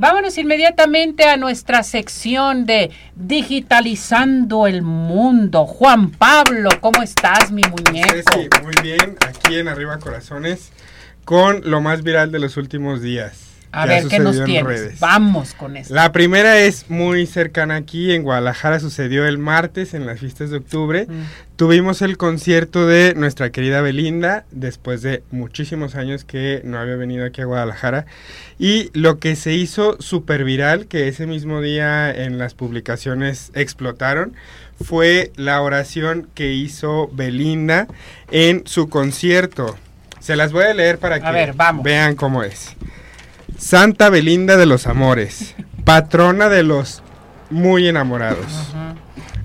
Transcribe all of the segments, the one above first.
Vámonos inmediatamente a nuestra sección de Digitalizando el Mundo. Juan Pablo, ¿cómo estás, mi muñeco? Sí, muy bien, aquí en Arriba Corazones, con lo más viral de los últimos días. A ver, ¿qué nos tienes? Vamos con esto. La primera es muy cercana aquí, en Guadalajara sucedió el martes en las fiestas de octubre. Mm. Tuvimos el concierto de nuestra querida Belinda, después de muchísimos años que no había venido aquí a Guadalajara. Y lo que se hizo súper viral, que ese mismo día en las publicaciones explotaron, fue la oración que hizo Belinda en su concierto. Se las voy a leer para que vean cómo es. Santa Belinda de los Amores, patrona de los muy enamorados,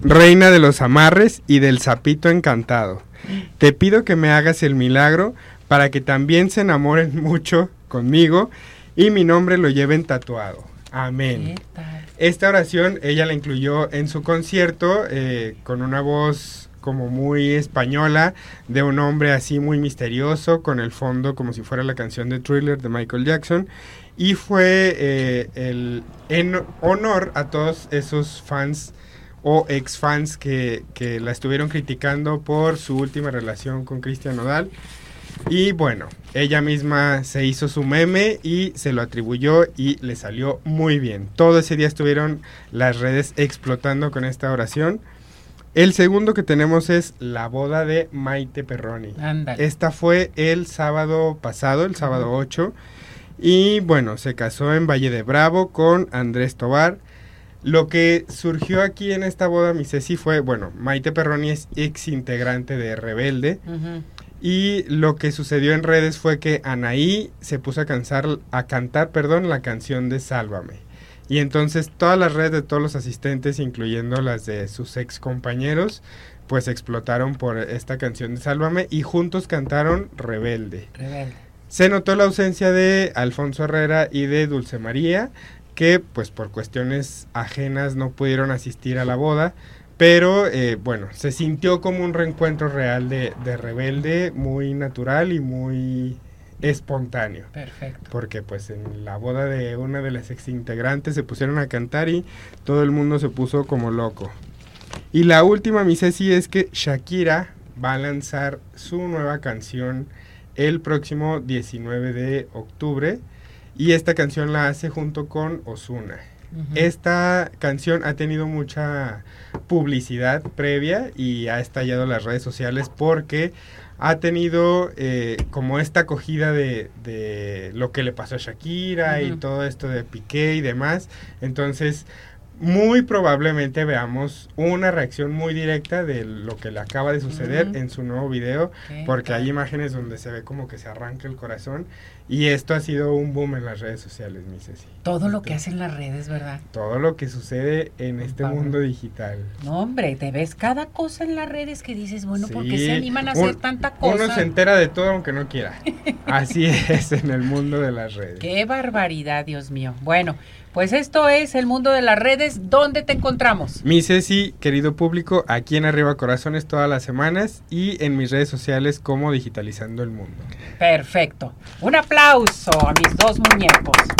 reina de los amarres y del sapito encantado. Te pido que me hagas el milagro para que también se enamoren mucho conmigo y mi nombre lo lleven tatuado. Amén. Esta oración ella la incluyó en su concierto eh, con una voz como muy española de un hombre así muy misterioso con el fondo como si fuera la canción de Thriller de Michael Jackson y fue eh, el, en honor a todos esos fans o ex fans que, que la estuvieron criticando por su última relación con Cristian Nodal. Y bueno, ella misma se hizo su meme y se lo atribuyó y le salió muy bien. Todo ese día estuvieron las redes explotando con esta oración. El segundo que tenemos es la boda de Maite Perroni. Esta fue el sábado pasado, el sábado 8. Y bueno, se casó en Valle de Bravo con Andrés Tobar. Lo que surgió aquí en esta boda, mi Ceci, fue, bueno, Maite Perroni es ex integrante de Rebelde. Y lo que sucedió en redes fue que Anaí se puso a, cansar, a cantar perdón, la canción de Sálvame. Y entonces todas las redes de todos los asistentes, incluyendo las de sus ex compañeros, pues explotaron por esta canción de Sálvame y juntos cantaron Rebelde. Rebelde. Se notó la ausencia de Alfonso Herrera y de Dulce María, que pues por cuestiones ajenas no pudieron asistir a la boda, pero eh, bueno, se sintió como un reencuentro real de, de rebelde, muy natural y muy espontáneo. Perfecto. Porque pues en la boda de una de las exintegrantes se pusieron a cantar y todo el mundo se puso como loco. Y la última, mi Ceci, es que Shakira va a lanzar su nueva canción el próximo 19 de octubre y esta canción la hace junto con Osuna. Esta canción ha tenido mucha publicidad previa y ha estallado las redes sociales porque ha tenido eh, como esta acogida de, de, lo que le pasó a Shakira y todo esto de Piqué y demás. Entonces, muy probablemente veamos una reacción muy directa de lo que le acaba de suceder en su nuevo video, porque hay imágenes donde se ve como que se arranca el corazón y esto ha sido un boom en las redes sociales, mi Ceci. Todo lo que hacen las redes, ¿verdad? Todo lo que sucede en este mundo digital. No, hombre, te ves cada cosa en las redes que dices, bueno, ¿por qué se animan a hacer tanta cosa? Uno se entera de todo aunque no quiera. Así es en el mundo de las redes. Qué barbaridad, Dios mío. Bueno, pues esto es el mundo de las redes. ¿Dónde te encontramos? Mi Ceci, querido público, aquí en Arriba Corazones todas las semanas y en mis redes sociales como Digitalizando el Mundo. Perfecto. Un aplauso a mis dos muñecos.